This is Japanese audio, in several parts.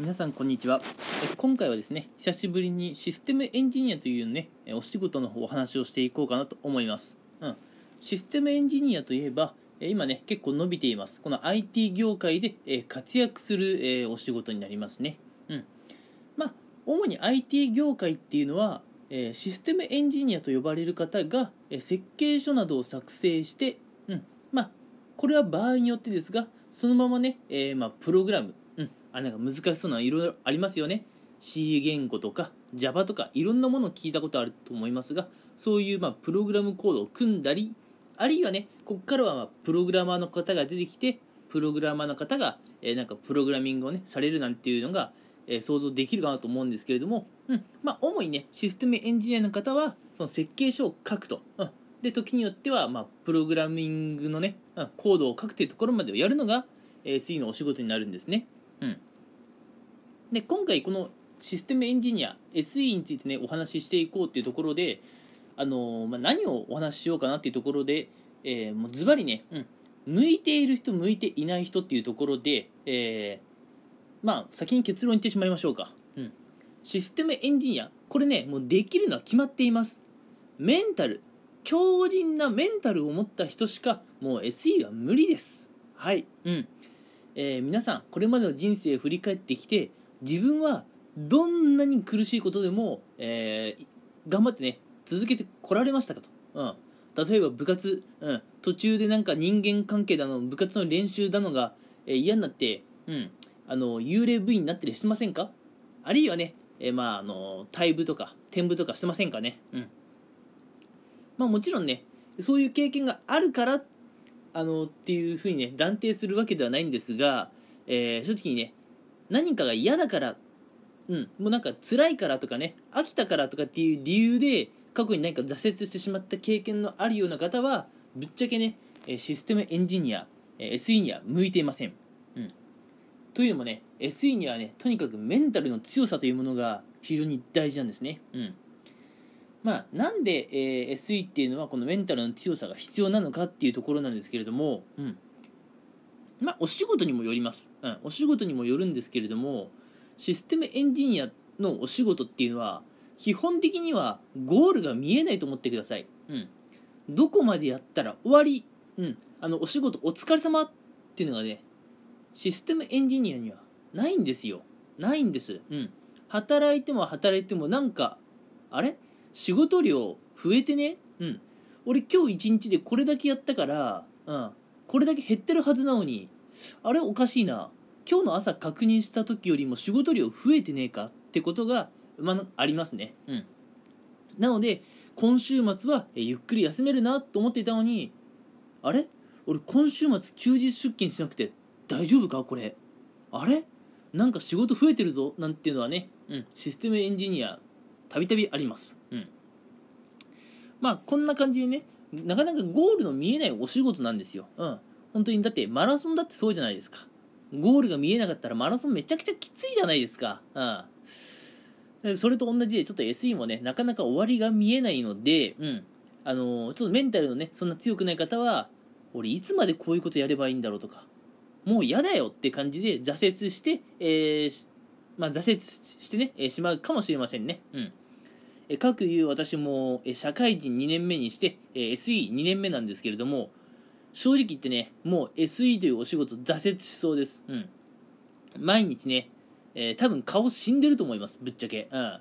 皆さんこんにちは。今回はですね久しぶりにシステムエンジニアというねお仕事のお話をしていこうかなと思います、うん、システムエンジニアといえば今ね結構伸びています。この IT 業界で活躍するお仕事になりますね。うん。まあ主に IT 業界っていうのはシステムエンジニアと呼ばれる方が設計書などを作成してうん。まあこれは場合によってですがそのままね、えーまあ、プログラム、あなんか難しそうないろいろありますよね。C 言語とか Java とかいろんなものを聞いたことあると思いますがそういう、まあ、プログラムコードを組んだりあるいはねここからは、ま、プログラマーの方が出てきてプログラマーの方が、えなんかプログラミングをねされるなんていうのが、え想像できるかなと思うんですけれども、うんまあ、主にねシステムエンジニアの方はその設計書を書くと、うん、で時によっては、まあ、プログラミングのねうんコードを書くというところまでをやるのが、えー SE のお仕事になるんですね、うん、で今回このシステムエンジニア SE についてねお話ししていこうっていうところであのーまあ、何をお話ししようかなっていうところで、えーもうズバリね、うん、向いている人向いていない人っていうところで、えーまあ先に結論言ってしまいましょうか、うん、システムエンジニアこれねもうできるのは決まっています。メンタル強靭なメンタルを持った人しかもう SE は無理です。はい。うんえー皆さんこれまでの人生を振り返ってきて自分はどんなに苦しいことでも、えー頑張ってね続けてこられましたかと、うん、例えば部活、うん、途中でなんか人間関係だの部活の練習だのが、えー嫌になって、うん、あの幽霊部員になったりしてませんか？あるいはね、えーまああの退部とか転部とかしてませんかね？うん。まあもちろんねそういう経験があるからっあのっていうふうにね断定するわけではないんですが、えー正直にね何かが嫌だからうんもうなんか辛いからとかね飽きたからとかっていう理由で過去に何か挫折してしまった経験のあるような方はぶっちゃけねシステムエンジニア SE には向いていません、うん、というのもね SE にはねとにかくメンタルの強さというものが非常に大事なんですね、うん。まあ、なんで、えー SE っていうのはこのメンタルの強さが必要なのかっていうところなんですけれども、うん。まあ、お仕事にもよります、うん、お仕事にもよるんですけれどもシステムエンジニアのお仕事っていうのは基本的にはゴールが見えないと思ってください、うん、どこまでやったら終わり、うん、あのお仕事お疲れ様っていうのがねシステムエンジニアにはないんですよ。ないんです、うん、働いても働いてもなんかあれ？仕事量増えてね。うん。俺今日一日でこれだけやったから、うん、これだけ減ってるはずなのにあれおかしいな。今日の朝確認した時よりも仕事量増えてねえか？ってことが、まあ、ありますね。うん。なので今週末はえゆっくり休めるなと思っていたのにあれ？俺今週末休日出勤しなくて大丈夫か？これ。あれ？なんか仕事増えてるぞ？なんていうのはね、うん、システムエンジニアたびたびあります、うん、まあこんな感じでねなかなかゴールの見えないお仕事なんですよ、うん、本当にだってマラソンだってそうじゃないですか。ゴールが見えなかったらマラソンめちゃくちゃきついじゃないですか、うん、それと同じでちょっと SE もねなかなか終わりが見えないので、うん、あのちょっとメンタルのねそんな強くない方は俺いつまでこういうことやればいいんだろうとかもう嫌だよって感じで挫折して、えーしまあ、挫折してね、えーしまうかもしれませんね。うん。えーかくいう私も、社会人2年目にして、SE2 年目なんですけれども、正直言ってね、もう SE というお仕事挫折しそうです。うん。毎日ね、えー多分顔死んでると思います、ぶっちゃけ。うん。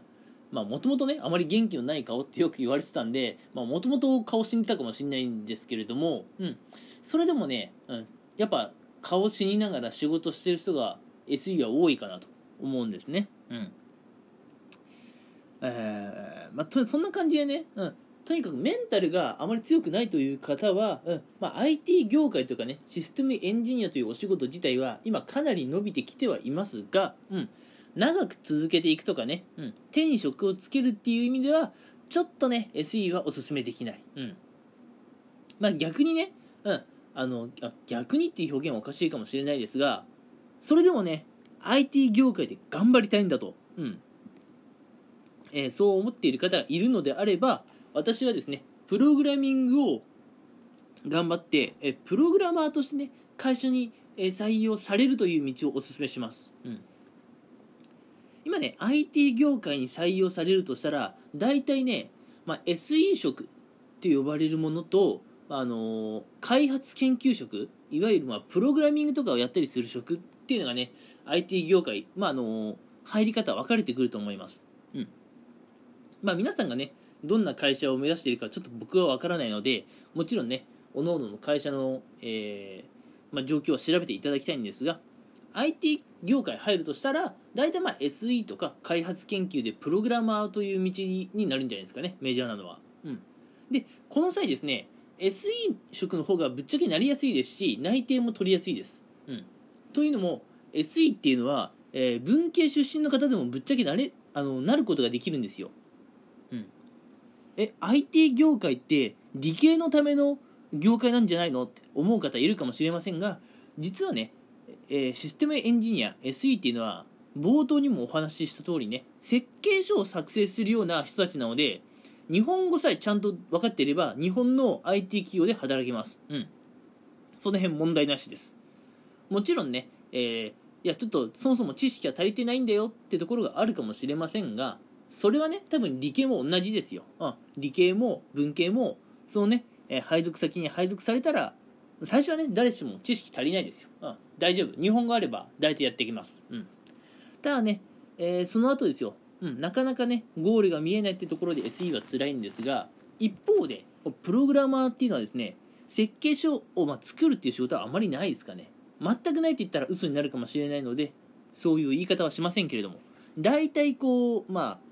まあ、もともとね、あまり元気のない顔ってよく言われてたんで、もともと顔死んでたかもしれないんですけれども、うん。それでもね、うん。やっぱ、顔死にながら仕事してる人が SE は多いかなと思うんですね。うん。えーまあ、とそんな感じでね、うん。とにかくメンタルがあまり強くないという方は、うん。まあ、IT 業界とかねシステムエンジニアというお仕事自体は今かなり伸びてきてはいますが、うん、長く続けていくとかね、うん、手に職をつけるっていう意味ではちょっとね SE はおすすめできない、うん。まあ、逆にね、うん、あのあ逆にっていう表現はおかしいかもしれないですがそれでもね IT 業界で頑張りたいんだと、うん。えーそう思っている方がいるのであれば私はですねプログラミングを頑張ってえープログラマーとしてね会社にえー採用されるという道をお勧めします、うん。今ね IT 業界に採用されるとしたら大体ね、まあ、SE 職って呼ばれるものとあの開発研究職いわゆるまあプログラミングとかをやったりする職っていうのがね IT 業界、まあ、あの入り方分かれてくると思います、うん。まあ、皆さんがねどんな会社を目指しているかちょっと僕は分からないのでもちろんね各々のの会社の、えーまあ、状況を調べていただきたいんですが IT 業界入るとしたら大体まあ SE とか開発研究でプログラマーという道になるんじゃないですかねメジャーなのは、うん、でこの際ですね SE 職の方がぶっちゃけなりやすいですし内定も取りやすいです、うん、というのも SE っていうのは、えー、文系出身の方でもぶっちゃけなれあのなることができるんですよ、え IT 業界って理系のための業界なんじゃないのって思う方いるかもしれませんが実はね、えー、システムエンジニア SE っていうのは冒頭にもお話しした通りね設計書を作成するような人たちなので日本語さえちゃんと分かっていれば日本の IT 企業で働けます。うん。その辺問題なしです。もちろんね、えー、いやちょっとそもそも知識が足りてないんだよってところがあるかもしれませんがそれはね多分理系も同じですよ、うん、理系も文系もそのね、え、配属先に配属されたら最初はね誰しも知識足りないですよ、うん、大丈夫。日本語あれば大体やってきます、うん、ただね、えー、その後ですよ。うん、なかなかねゴールが見えないってところで SE は辛いんですが一方でプログラマーっていうのはですね設計書をま作るっていう仕事はあまりないですかね。全くないって言ったら嘘になるかもしれないのでそういう言い方はしませんけれども。大体こうまあ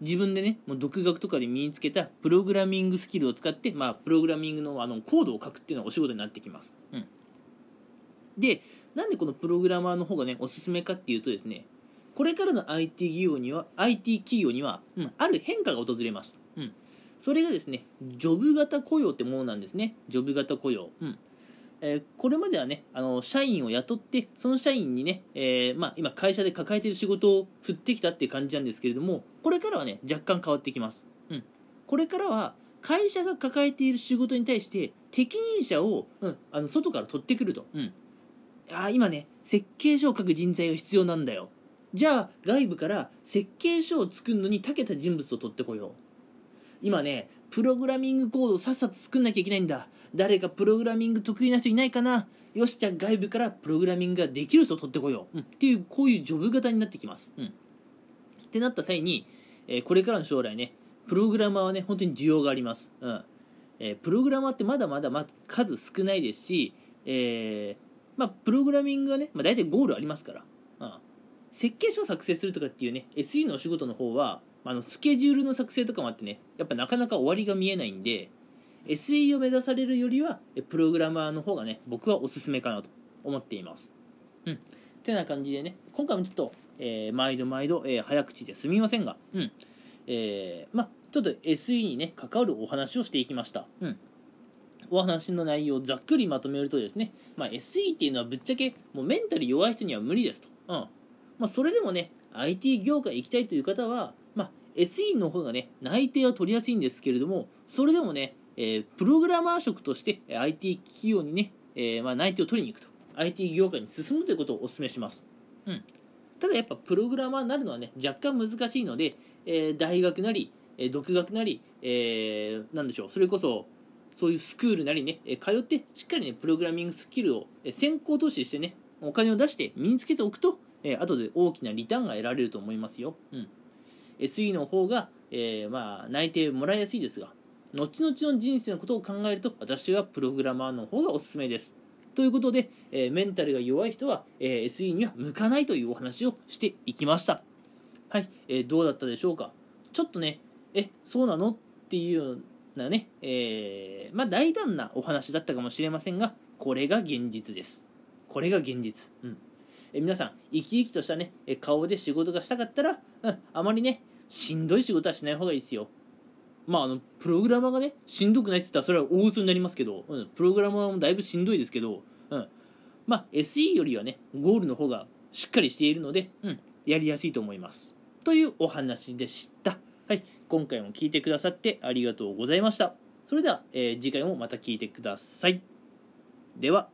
自分でねもう独学とかで身につけたプログラミングスキルを使って、まあ、プログラミングのあのコードを書くっていうのがお仕事になってきます、うん、でなんでこのプログラマーの方がねおすすめかっていうとですねこれからの IT 企業には IT 企業には、うん、ある変化が訪れます、うん、それがですねジョブ型雇用ってものなんですね。ジョブ型雇用、うんえ、これまではねあの社員を雇ってその社員にね、えー、まあ、今会社で抱えている仕事を振ってきたっていう感じなんですけれどもこれからはね若干変わってきます、うん、これからは会社が抱えている仕事に対して適任者を、うん、あの外から取ってくると、うん、あ今ね設計書を書く人材が必要なんだよ。じゃあ外部から設計書を作るのに長けた人物を取ってこよう。今ねプログラミングコードをさっさと作んなきゃいけないんだ。誰かプログラミング得意な人いないかな。よしじゃあ外部からプログラミングができる人を取ってこよう、うん、っていうこういうジョブ型になってきます、うん、ってなった際に、えー、これからの将来ねプログラマーはね本当に需要があります、うん。えー、プログラマーってまだまだま数少ないですし、えーまあ、プログラミングはね、まあ、大体ゴールありますから、うん。設計書を作成するとかっていうね SE のお仕事の方はあのスケジュールの作成とかもあってねやっぱなかなか終わりが見えないんで SE を目指されるよりはプログラマーの方がね僕はおすすめかなと思っています。うん。てな感じでね今回もちょっと、えー、毎度毎度、えー、早口ですみませんがうん。えー、まちょっと SE にね関わるお話をしていきました。うん。お話の内容をざっくりまとめるとですね、まあ、SE っていうのはぶっちゃけもうメンタル弱い人には無理ですと、うん、まあ、それでもね IT 業界行きたいという方は、SE の方がね内定は取りやすいんですけれどもそれでもね、えー、プログラマー職として IT 企業にね、えー、まあ、内定を取りに行くと。IT 業界に進むということをお勧めします、うん、ただやっぱプログラマーになるのはね若干難しいので、えー、大学なり、え独学なり、えー、でしょうそれこそそういうスクールなりねえ通ってしっかりねプログラミングスキルを先行投資してねお金を出して身につけておくとえー、後で大きなリターンが得られると思いますよ。うん、SE の方が、えー、まあ、内定もらいやすいですが、後々の人生のことを考えると、私はプログラマーの方がおすすめです。ということで、えー、メンタルが弱い人は、えー、SE には向かないというお話をしていきました。はい、えー、どうだったでしょうか？ちょっとね、え、そうなの？っていうようなね、えー、まあ大胆なお話だったかもしれませんが、これが現実です。これが現実。うん。え皆さん生き生きとしたね顔で仕事がしたかったら、うん、あまりねしんどい仕事はしない方がいいですよ。まああのプログラマーがねしんどくないって言ったらそれは大嘘になりますけど、うん、プログラマーもだいぶしんどいですけど、うん、まあ SE よりはねゴールの方がしっかりしているので、うん、やりやすいと思います。というお話でした。はい今回も聞いてくださってありがとうございました。それでは、えー、次回もまた聞いてください。では。